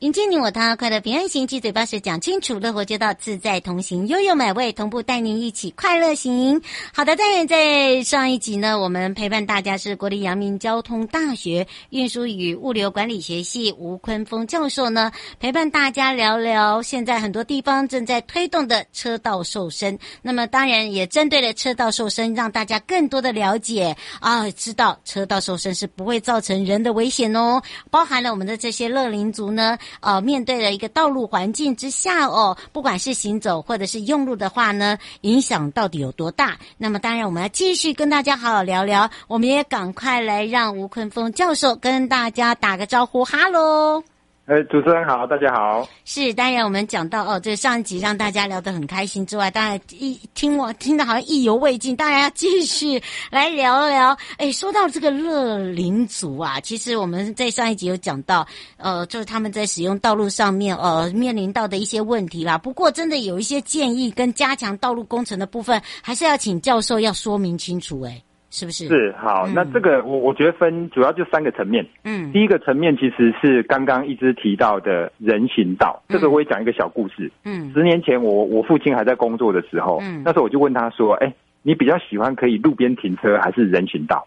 迎接你我他，快乐平安行，七嘴八舌讲清楚，乐活街道自在同行，悠悠美味同步带您一起快乐行。好的，当然在上一集呢，我们陪伴大家是国立阳明交通大学运输与物流管理学系吴坤峰教授呢，陪伴大家聊聊现在很多地方正在推动的车道瘦身。那么当然也针对了车道瘦身，让大家更多的了解啊，知道车道瘦身是不会造成人的危险哦，包含了我们的这些乐龄族呢。呃，面对了一个道路环境之下哦，不管是行走或者是用路的话呢，影响到底有多大？那么当然，我们要继续跟大家好好聊聊。我们也赶快来让吴坤峰教授跟大家打个招呼，哈喽。哎，主持人好，大家好。是，当然我们讲到哦，这上一集让大家聊得很开心之外，当然一听我听得好像意犹未尽，当然要继续来聊聊。哎，说到这个乐龄族啊，其实我们在上一集有讲到，呃，就是他们在使用道路上面呃面临到的一些问题啦。不过真的有一些建议跟加强道路工程的部分，还是要请教授要说明清楚哎。是不是？是好，嗯、那这个我我觉得分主要就三个层面。嗯，第一个层面其实是刚刚一直提到的人行道，嗯、这个我也讲一个小故事。嗯，十年前我我父亲还在工作的时候，嗯，那时候我就问他说：“哎、欸，你比较喜欢可以路边停车还是人行道？”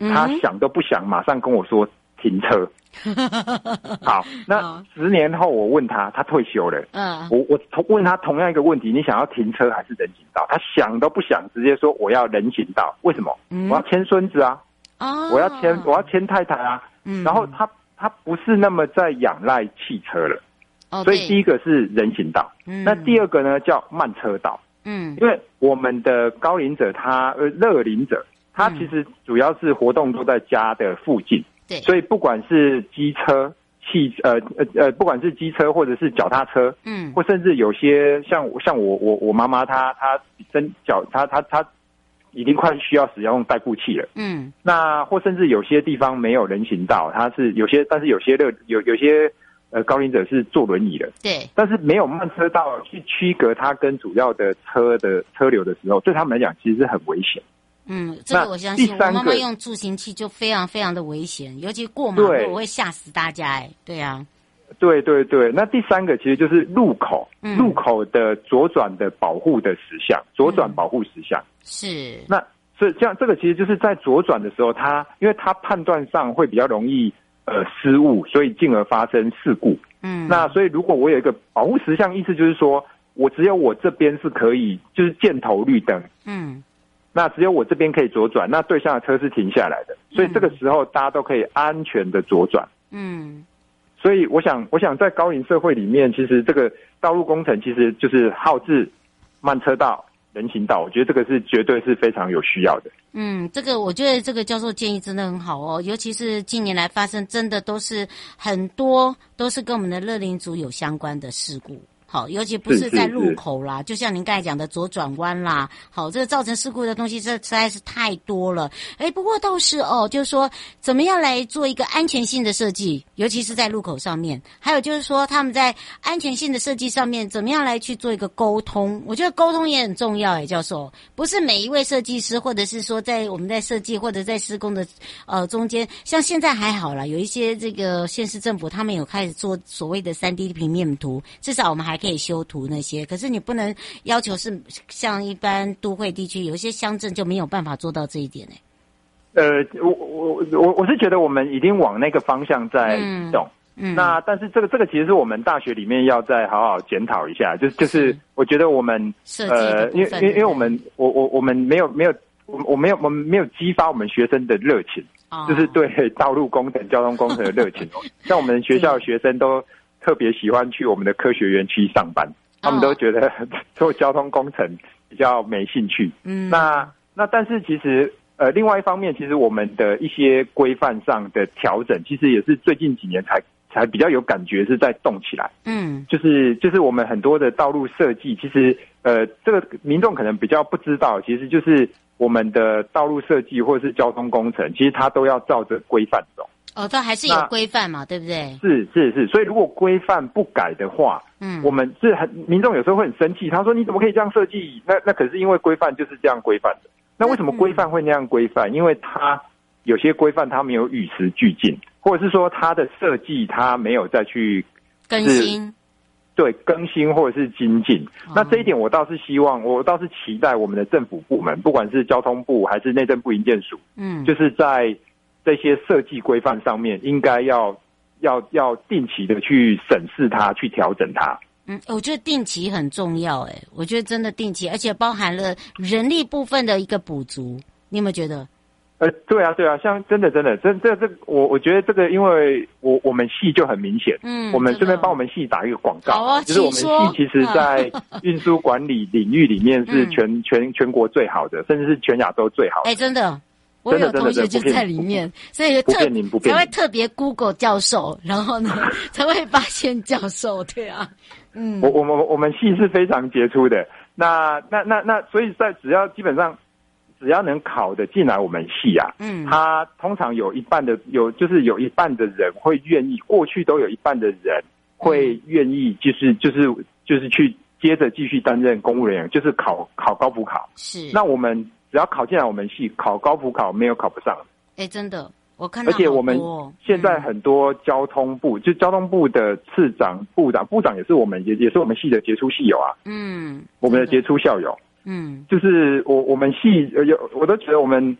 嗯、他想都不想，马上跟我说停车。好，那十年后我问他，他退休了。嗯，我我同问他同样一个问题，你想要停车还是人行道？他想都不想，直接说我要人行道。为什么？嗯、我要牵孙子啊！哦，我要牵我要牵太太啊！嗯，然后他他不是那么在仰赖汽车了。哦，所以第一个是人行道。嗯，那第二个呢叫慢车道。嗯，因为我们的高龄者他呃乐龄者，他其实主要是活动都在家的附近。对，所以不管是机车、汽呃呃呃，不管是机车或者是脚踏车，嗯，或甚至有些像像我我我妈妈她她真脚她她她已经快需要使用代步器了，嗯，那或甚至有些地方没有人行道，它是有些，但是有些的有有些呃高龄者是坐轮椅的，对，但是没有慢车道去区隔它跟主要的车的车流的时候，对他们来讲其实是很危险。嗯，这个我相信。我妈妈用助行器就非常非常的危险，尤其过马路我会吓死大家哎。对啊，对对对。那第三个其实就是路口，嗯、路口的左转的保护的实像，左转保护实像、嗯、是。那所以这样，这个其实就是在左转的时候，他因为他判断上会比较容易呃失误，所以进而发生事故。嗯，那所以如果我有一个保护实像，意思就是说我只有我这边是可以，就是箭头绿灯。嗯。那只有我这边可以左转，那对向的车是停下来的，所以这个时候大家都可以安全的左转。嗯，所以我想，我想在高龄社会里面，其实这个道路工程其实就是号志慢车道、人行道，我觉得这个是绝对是非常有需要的。嗯，这个我觉得这个教授建议真的很好哦，尤其是近年来发生真的都是很多都是跟我们的乐龄族有相关的事故。好，尤其不是在路口啦，就像您刚才讲的左转弯啦，好，这个造成事故的东西这实在是太多了。哎，不过倒是哦，就是说怎么样来做一个安全性的设计，尤其是在路口上面，还有就是说他们在安全性的设计上面，怎么样来去做一个沟通？我觉得沟通也很重要，哎，教授，不是每一位设计师，或者是说在我们在设计或者在施工的呃中间，像现在还好了，有一些这个县市政府他们有开始做所谓的三 D 平面图，至少我们还可以修图那些。可是你不能要求是像一般都会地区，有一些乡镇就没有办法做到这一点呢。呃，我我我我是觉得我们已经往那个方向在动。嗯，那但是这个这个其实是我们大学里面要再好好检讨一下，就是就是我觉得我们呃，因为因为因为我们我我我们没有没有我我没有我们没有激发我们学生的热情，哦、就是对道路工程、交通工程的热情。像我们学校的学生都特别喜欢去我们的科学园区上班，他们都觉得 做交通工程比较没兴趣。嗯，那那但是其实呃，另外一方面，其实我们的一些规范上的调整，其实也是最近几年才。才比较有感觉是在动起来，嗯，就是就是我们很多的道路设计，其实呃，这个民众可能比较不知道，其实就是我们的道路设计或者是交通工程，其实它都要照着规范走。哦，它还是有规范嘛，对不对？是是是，所以如果规范不改的话，嗯，我们是很民众有时候会很生气，他说你怎么可以这样设计？那那可是因为规范就是这样规范的。那为什么规范会那样规范？因为它有些规范它没有与时俱进。或者是说它的设计，它没有再去更新，对更新或者是精进。哦、那这一点我倒是希望，我倒是期待我们的政府部门，不管是交通部还是内政部营建署，嗯，就是在这些设计规范上面，应该要要要定期的去审视它，去调整它。嗯，我觉得定期很重要，哎，我觉得真的定期，而且包含了人力部分的一个补足。你有没有觉得？呃，对啊，对啊，像真的，真的，真这这，我我觉得这个，因为我我们系就很明显，嗯，我们顺便帮我们系打一个广告，好啊，就是我们系其实 在运输管理领域里面是全全全国最好的，甚至是全亚洲最好的。哎，真的，我有同学就在里面，所以特才会特别 Google 教授，然后呢 才会发现教授，对啊，嗯，我我们我们系是非常杰出的，那那那那，所以在只要基本上。只要能考的进来我们系啊，嗯，他通常有一半的有，就是有一半的人会愿意，过去都有一半的人会愿意，就是就是就是去接着继续担任公务人员，就是考考高补考。是，那我们只要考进来我们系，考高普考没有考不上。哎，真的，我看到。而且我们现在很多交通部，嗯、就交通部的次长、部长、部长也是我们也也是我们系的杰出系友啊。嗯，我们的杰出校友。嗯，就是我我们系有，我都觉得我们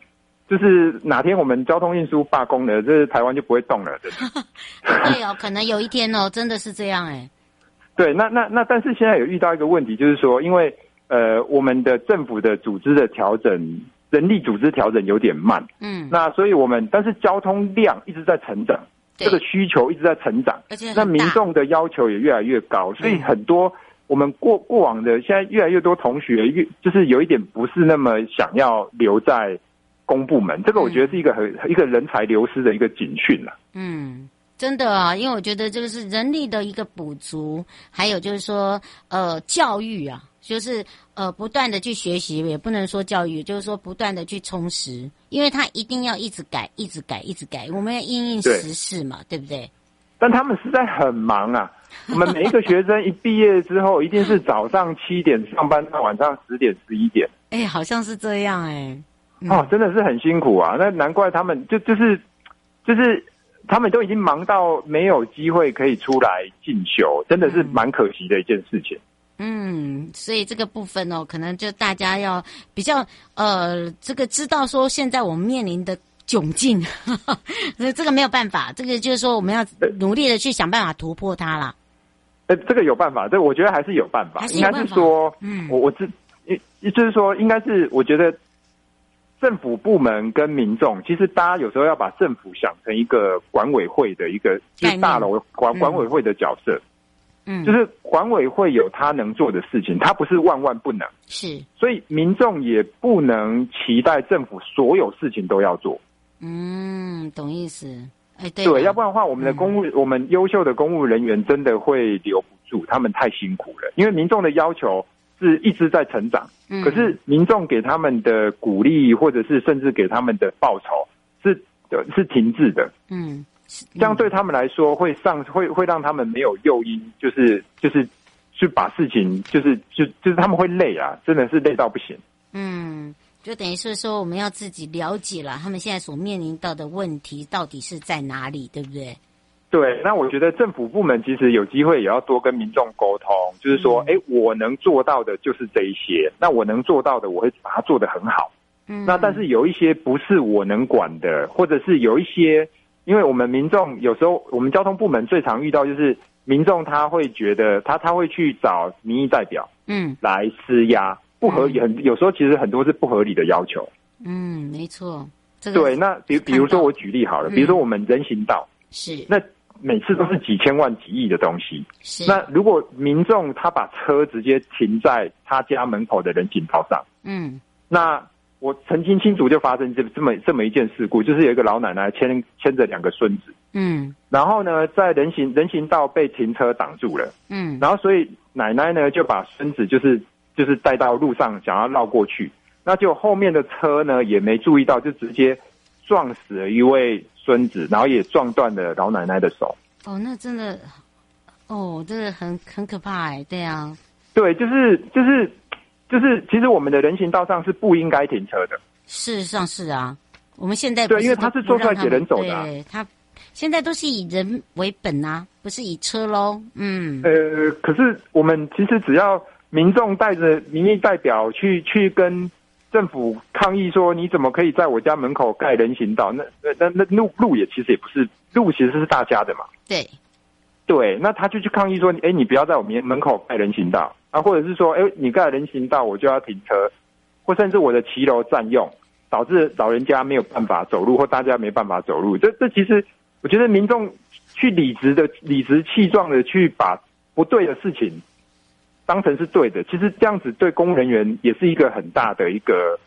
就是哪天我们交通运输罢工了，这、就是、台湾就不会动了，对 对哦，可能有一天哦，真的是这样哎。对，那那那，但是现在有遇到一个问题，就是说，因为呃，我们的政府的组织的调整，人力组织调整有点慢，嗯，那所以我们但是交通量一直在成长，对。这个需求一直在成长，而且那民众的要求也越来越高，所以很多。嗯我们过过往的，现在越来越多同学越就是有一点不是那么想要留在公部门，这个我觉得是一个很、嗯、一个人才流失的一个警讯了。嗯，真的啊，因为我觉得这个是人力的一个补足，还有就是说呃教育啊，就是呃不断的去学习，也不能说教育，就是说不断的去充实，因为他一定要一直改，一直改，一直改，我们要因应时事嘛，对，对不对？但他们实在很忙啊。我们每一个学生一毕业之后，一定是早上七点上班到晚上十点十一点。哎、欸，好像是这样哎、欸。嗯、哦，真的是很辛苦啊！那难怪他们就就是就是他们都已经忙到没有机会可以出来进修，真的是蛮可惜的一件事情。嗯，所以这个部分哦，可能就大家要比较呃，这个知道说现在我们面临的。窘境，那 这个没有办法，这个就是说我们要努力的去想办法突破它啦。呃，这个有办法，这我觉得还是有办法，办法应该是说，嗯，我我知，就是说，应该是我觉得政府部门跟民众，其实大家有时候要把政府想成一个管委会的一个，就是大楼管管委会的角色，嗯，就是管委会有他能做的事情，他不是万万不能，是，所以民众也不能期待政府所有事情都要做。嗯，懂意思。哎，对，对，要不然的话，我们的公务，嗯、我们优秀的公务人员真的会留不住，他们太辛苦了。因为民众的要求是一直在成长，可是民众给他们的鼓励，或者是甚至给他们的报酬是是停滞的。嗯，这样对他们来说会上会会让他们没有诱因，就是就是去把事情就是就就是他们会累啊，真的是累到不行。嗯。就等于是说，我们要自己了解了他们现在所面临到的问题到底是在哪里，对不对？对，那我觉得政府部门其实有机会也要多跟民众沟通，就是说，哎、嗯，我能做到的就是这一些，那我能做到的，我会把它做得很好。嗯，那但是有一些不是我能管的，或者是有一些，因为我们民众有时候，我们交通部门最常遇到就是民众他会觉得他他会去找民意代表，嗯，来施压。不合理，很有时候其实很多是不合理的要求。嗯，没错。这个、对，那比比如说我举例好了，嗯、比如说我们人行道是，那每次都是几千万、几亿的东西。是。那如果民众他把车直接停在他家门口的人行道上，嗯，那我曾经清楚就发生这这么这么一件事故，就是有一个老奶奶牵牵着两个孙子，嗯，然后呢，在人行人行道被停车挡住了，嗯，然后所以奶奶呢就把孙子就是。就是带到路上，想要绕过去，那就后面的车呢也没注意到，就直接撞死了一位孙子，然后也撞断了老奶奶的手。哦，那真的，哦，真的很很可怕哎，对啊，对，就是就是就是，其实我们的人行道上是不应该停车的。事实上是啊，我们现在不对，因为他是做出来给人走的，啊，对，他现在都是以人为本啊，不是以车喽。嗯，呃，可是我们其实只要。民众带着民意代表去去跟政府抗议说：“你怎么可以在我家门口盖人行道？那那那那路路也其实也不是路，其实是大家的嘛。”对，对，那他就去抗议说：“哎，你不要在我门门口盖人行道啊，或者是说，哎，你盖人行道，我就要停车，或甚至我的骑楼占用，导致老人家没有办法走路，或大家没办法走路。这这其实，我觉得民众去理直的理直气壮的去把不对的事情。”当成是对的，其实这样子对公务人员也是一个很大的一个，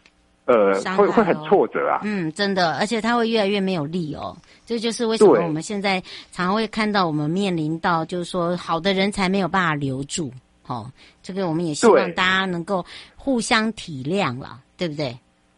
呃，哦、会会很挫折啊。嗯，真的，而且他会越来越没有力哦。这就是为什么我们现在常会看到我们面临到，就是说好的人才没有办法留住。哦，这个我们也希望大家能够互相体谅了，对不对？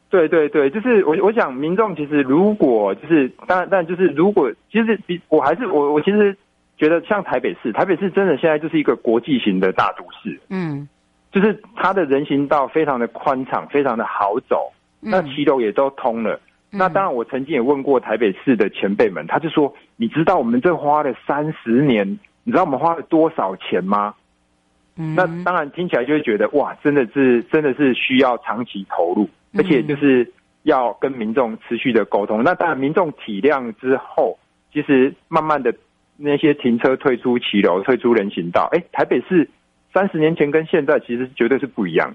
对对对，就是我我想民众其实如果就是当然，但就是如果其实比我还是我我其实。觉得像台北市，台北市真的现在就是一个国际型的大都市。嗯，就是它的人行道非常的宽敞，非常的好走，那骑楼也都通了。嗯、那当然，我曾经也问过台北市的前辈们，他就说：“你知道我们这花了三十年，你知道我们花了多少钱吗？”嗯，那当然听起来就会觉得哇，真的是真的是需要长期投入，而且就是要跟民众持续的沟通。那当然，民众体谅之后，其实慢慢的。那些停车退出骑楼、退出人行道，哎，台北市三十年前跟现在其实绝对是不一样。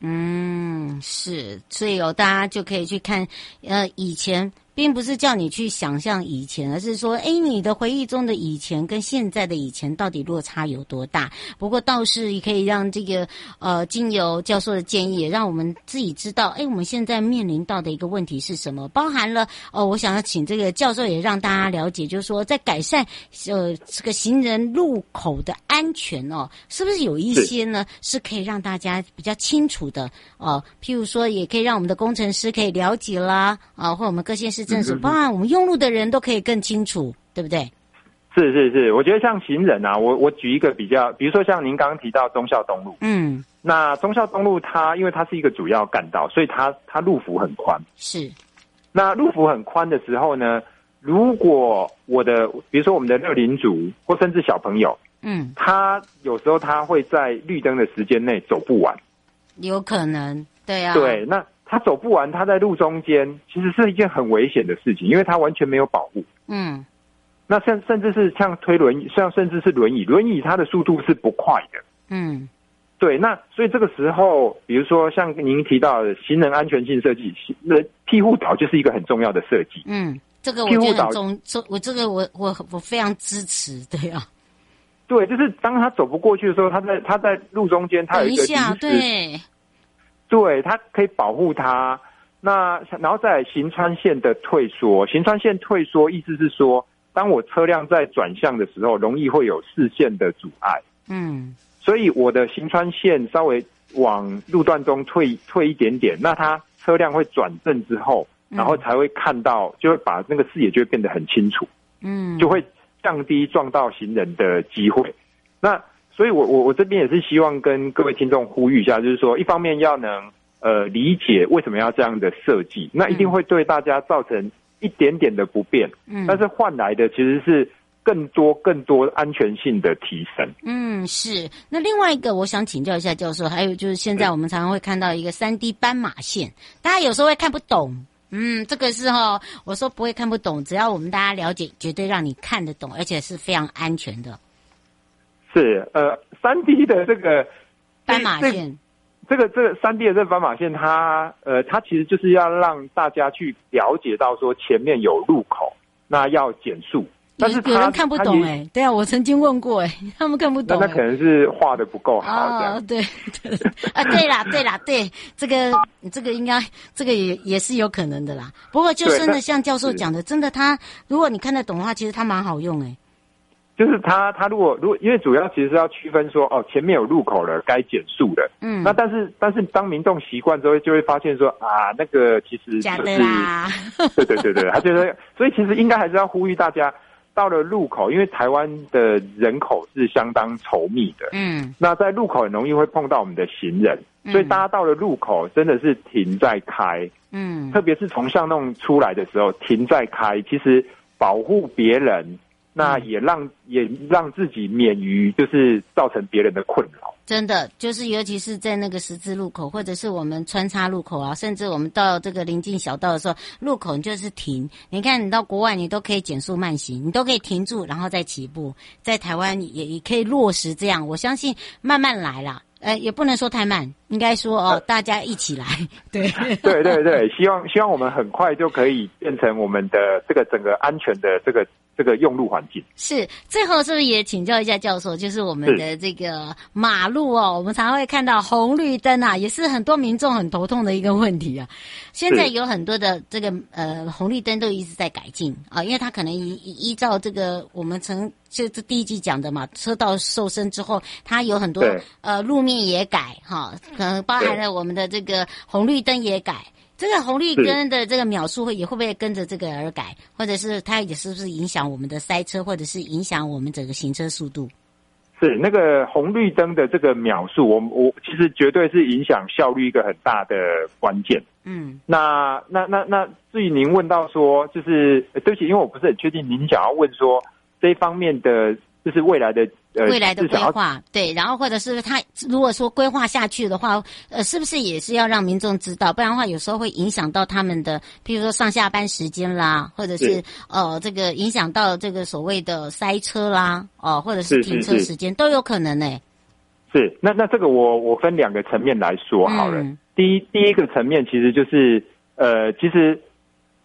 嗯，是，所以有大家就可以去看，呃，以前。并不是叫你去想象以前，而是说，哎，你的回忆中的以前跟现在的以前到底落差有多大？不过倒是也可以让这个呃，经由教授的建议，也让我们自己知道，哎，我们现在面临到的一个问题是什么？包含了哦，我想要请这个教授也让大家了解，就是说，在改善呃这个行人路口的安全哦，是不是有一些呢是可以让大家比较清楚的哦？譬如说，也可以让我们的工程师可以了解啦，啊，或我们各县市。正是，包含我们用路的人都可以更清楚，对不对？是是是，我觉得像行人啊，我我举一个比较，比如说像您刚刚提到忠孝东路，嗯，那忠孝东路它因为它是一个主要干道，所以它它路幅很宽。是，那路幅很宽的时候呢，如果我的比如说我们的六零族或甚至小朋友，嗯，他有时候他会在绿灯的时间内走不完，有可能，对啊，对，那。他走不完，他在路中间，其实是一件很危险的事情，因为他完全没有保护。嗯，那甚甚至是像推轮椅，像甚至是轮椅，轮椅它的速度是不快的。嗯，对，那所以这个时候，比如说像您提到的行人安全性设计，那庇护岛就是一个很重要的设计。嗯，这个我觉得这我这个我我我非常支持，对啊。对，就是当他走不过去的时候，他在他在路中间，他有一个一下对。对，它可以保护它。那然后再行穿线的退缩，行穿线退缩意思是说，当我车辆在转向的时候，容易会有视线的阻碍。嗯，所以我的行穿线稍微往路段中退退一点点，那它车辆会转正之后，然后才会看到，就会把那个视野就会变得很清楚，嗯，就会降低撞到行人的机会。那所以我我我这边也是希望跟各位听众呼吁一下，就是说，一方面要能呃理解为什么要这样的设计，那一定会对大家造成一点点的不便，嗯，但是换来的其实是。更多更多安全性的提升。嗯，是。那另外一个，我想请教一下教授，还有就是现在我们常常会看到一个三 D 斑马线，大家有时候会看不懂。嗯，这个是哈，我说不会看不懂，只要我们大家了解，绝对让你看得懂，而且是非常安全的。是，呃，三 D 的这个斑马线，这个这个三 D 的这个斑马线，它呃，它其实就是要让大家去了解到说前面有路口，那要减速。但是有人看不懂哎，对啊，我曾经问过哎，他们看不懂。那他可能是画的不够好，这样。哦，对，啊，对啦，对啦，对，这个这个应该这个也也是有可能的啦。不过就真的像教授讲的，真的他如果你看得懂的话，其实他蛮好用哎。就是他他如果如果因为主要其实是要区分说哦，前面有路口了，该减速的。嗯。那但是但是当民众习惯之后，就会发现说啊，那个其实假的啦。对对对对，他觉得，所以其实应该还是要呼吁大家。到了路口，因为台湾的人口是相当稠密的，嗯，那在路口很容易会碰到我们的行人，嗯、所以大家到了路口真的是停在开，嗯，特别是从巷弄出来的时候停在开，其实保护别人。那也让也让自己免于就是造成别人的困扰。真的，就是尤其是在那个十字路口，或者是我们穿插路口啊，甚至我们到这个临近小道的时候，路口你就是停。你看，你到国外你都可以减速慢行，你都可以停住，然后再起步。在台湾也也可以落实这样，我相信慢慢来啦。呃，也不能说太慢，应该说哦，大家一起来。对对对对，希望希望我们很快就可以变成我们的这个整个安全的这个。这个用路环境是最后是不是也请教一下教授？就是我们的这个马路哦，我们常常会看到红绿灯啊，也是很多民众很头痛的一个问题啊。现在有很多的这个呃红绿灯都一直在改进啊，因为它可能依依照这个我们曾就这第一季讲的嘛，车道瘦身之后，它有很多呃路面也改哈，可能包含了我们的这个红绿灯也改。这个红绿灯的这个秒数会也会不会跟着这个而改，或者是它也是不是影响我们的塞车，或者是影响我们整个行车速度？是那个红绿灯的这个秒数，我我其实绝对是影响效率一个很大的关键。嗯，那那那那至于您问到说，就是对不起，因为我不是很确定您想要问说这一方面的。就是未来的呃，未来的规划对，然后或者是他如果说规划下去的话，呃，是不是也是要让民众知道？不然的话，有时候会影响到他们的，譬如说上下班时间啦，或者是，呃，这个影响到这个所谓的塞车啦，哦、呃，或者是停车时间都有可能呢、欸。是，那那这个我我分两个层面来说好了。嗯、第一第一个层面其实就是呃，其实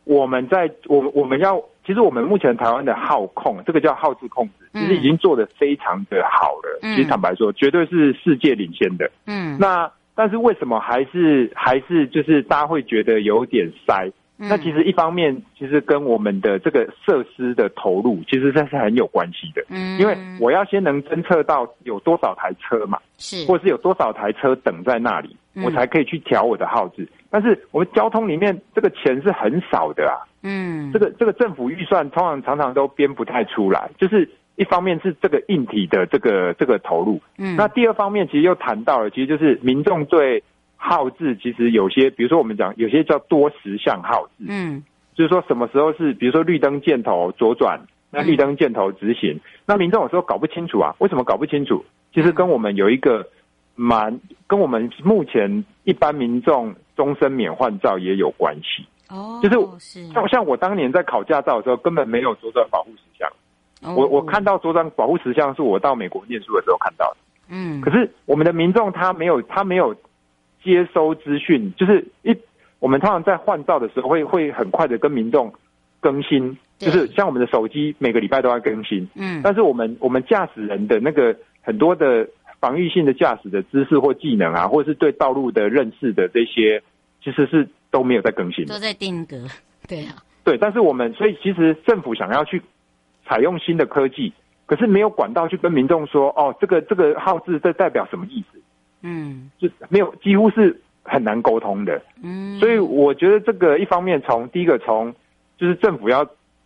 我们在我我们要。其实我们目前台湾的号控，这个叫号志控制，其实已经做得非常的好了。嗯、其实坦白说，绝对是世界领先的。嗯，那但是为什么还是还是就是大家会觉得有点塞？嗯、那其实一方面，其实跟我们的这个设施的投入，其实这是很有关系的。嗯，因为我要先能侦测到有多少台车嘛，是，或者是有多少台车等在那里，嗯、我才可以去调我的号志。但是我们交通里面这个钱是很少的啊。嗯，这个这个政府预算通常常常都编不太出来，就是一方面是这个硬体的这个这个投入，嗯，那第二方面其实又谈到了，其实就是民众对号志其实有些，比如说我们讲有些叫多时向号志，嗯，就是说什么时候是比如说绿灯箭头左转，那绿灯箭头直行，嗯、那民众有时候搞不清楚啊，为什么搞不清楚？其实跟我们有一个蛮跟我们目前一般民众终身免换照也有关系。哦，就是像像我当年在考驾照的时候，根本没有左转保护石像。哦、我我看到左转保护石像是我到美国念书的时候看到的。嗯，可是我们的民众他没有他没有接收资讯，就是一我们通常在换照的时候会会很快的跟民众更新，就是像我们的手机每个礼拜都要更新。嗯，但是我们我们驾驶人的那个很多的防御性的驾驶的知识或技能啊，或者是对道路的认识的这些，其实是。都没有在更新，都在定格，对啊，对，但是我们所以其实政府想要去采用新的科技，可是没有管道去跟民众说，哦，这个这个号字这代表什么意思？嗯，就没有，几乎是很难沟通的。嗯，所以我觉得这个一方面从第一个从就是政府要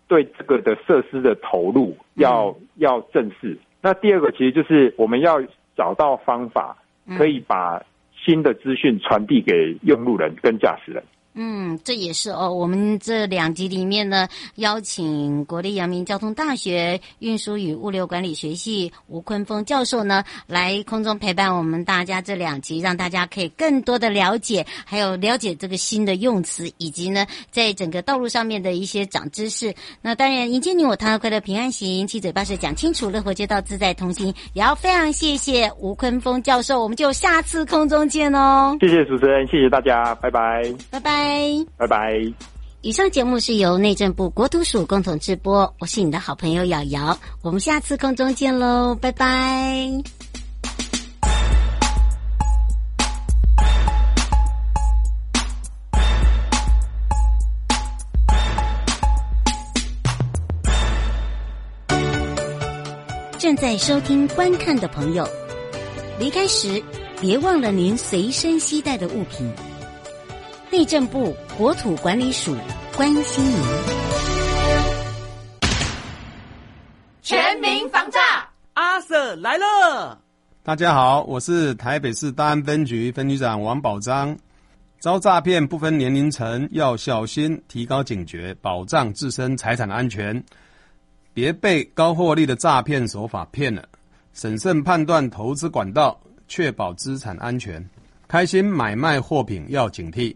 对这个的设施的投入要、嗯、要正视，那第二个其实就是我们要找到方法，可以把新的资讯传递给用路人跟驾驶人。嗯，这也是哦。我们这两集里面呢，邀请国立阳明交通大学运输与物流管理学系吴坤峰教授呢，来空中陪伴我们大家这两集，让大家可以更多的了解，还有了解这个新的用词，以及呢，在整个道路上面的一些长知识。那当然，迎接你我他快乐平安行，七嘴八舌讲清楚，乐活街道自在同行。也要非常谢谢吴坤峰教授，我们就下次空中见哦。谢谢主持人，谢谢大家，拜拜，拜拜。拜拜拜拜。以上节目是由内政部国土署共同直播，我是你的好朋友瑶瑶，我们下次空中见喽，拜拜。正在收听观看的朋友，离开时别忘了您随身携带的物品。内政部国土管理署关心您。全民防诈，阿 Sir 来了。大家好，我是台北市大安分局分局长王宝章。遭诈骗不分年龄层，要小心，提高警觉，保障自身财产安全，别被高获利的诈骗手法骗了。审慎判断投资管道，确保资产安全。开心买卖货品要警惕。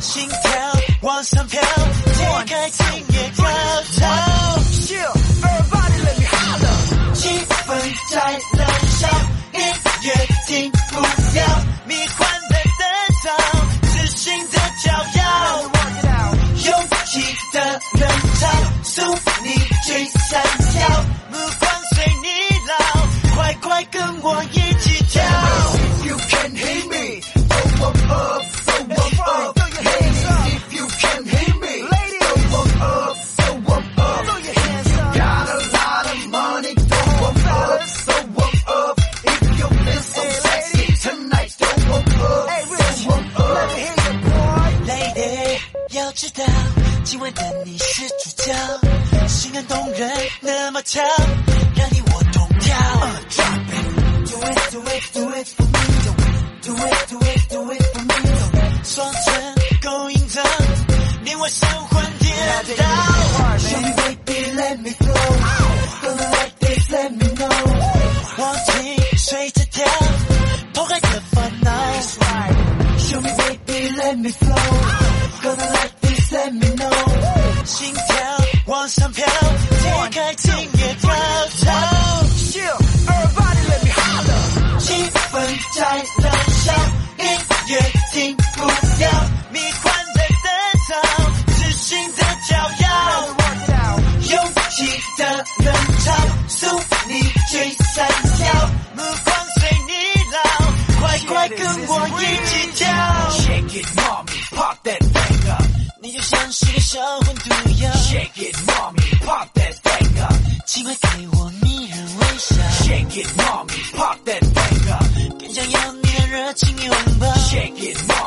心跳往上飘，解开今夜高潮。气氛在燃烧，音乐停不了，迷幻的灯像是个小混涂一样，Shake it, mommy, pop that thing up。机会给我迷人微笑，Shake it, mommy, pop that thing up。更想要你的热情拥抱，Shake it, mommy,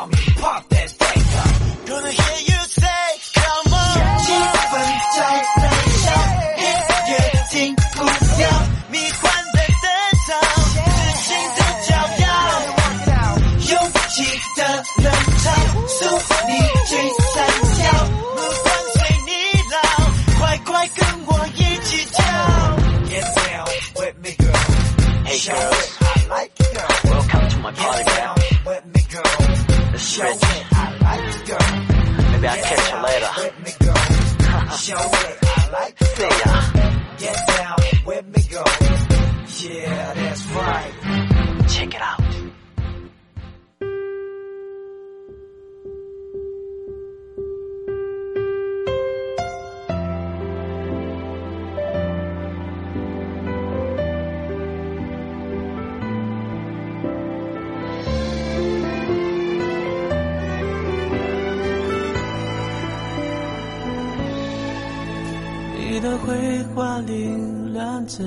花凌乱着，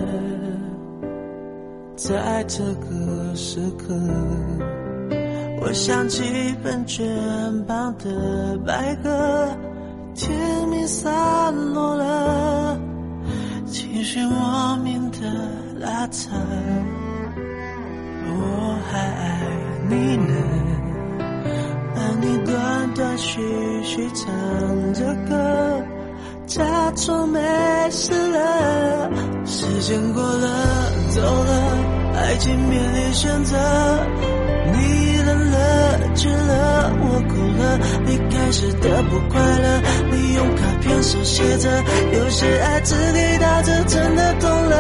在这个时刻，我想起本卷旁的白鸽，甜蜜散落了，情绪莫名的拉扯，我还爱你呢，而你断断续续唱着歌。假装没事了，时间过了，走了，爱情面临选择。你冷了，倦了，我哭了，你开始的不快乐。你用卡片手写着，有些爱只给到这，真的懂了。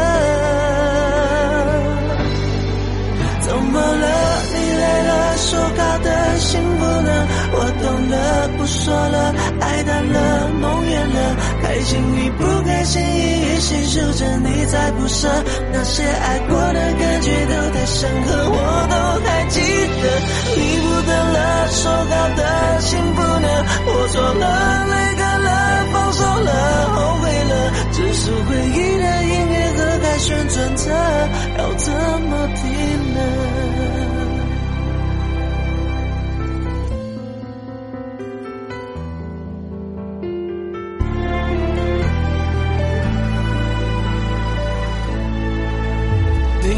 怎么了？你累了，说好的幸福呢？我懂了，不说了，爱淡了，开心与不开心，一一细数着，你在不舍。那些爱过的感觉都太深刻，我都还记得。你不等了，说好的幸福呢？我错了，泪干了，放手了，后悔了。只是回忆的音乐盒凯旋转折，要怎么停呢？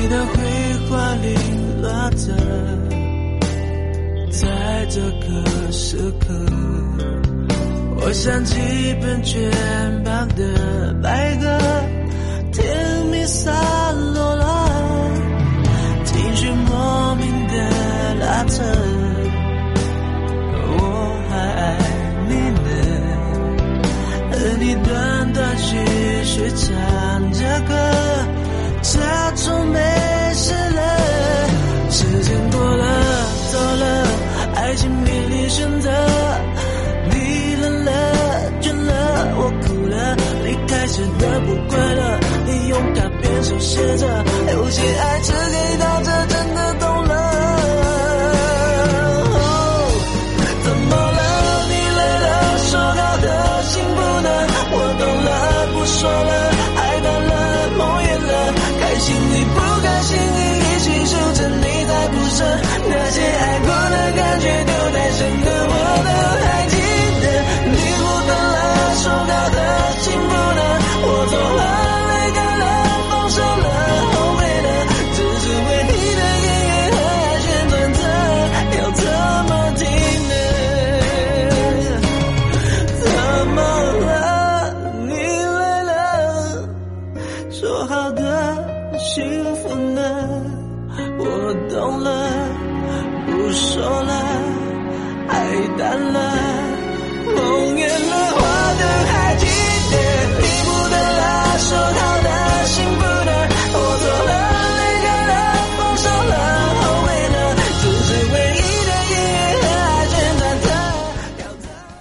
的绘画零落着，在这个时刻，我想起本卷旁的白鸽，甜蜜撒就试着，有些爱只给到这，真的懂了。怎么了？你累了，说好的幸福呢？我懂了，不说了。爱淡了，梦远了，开心与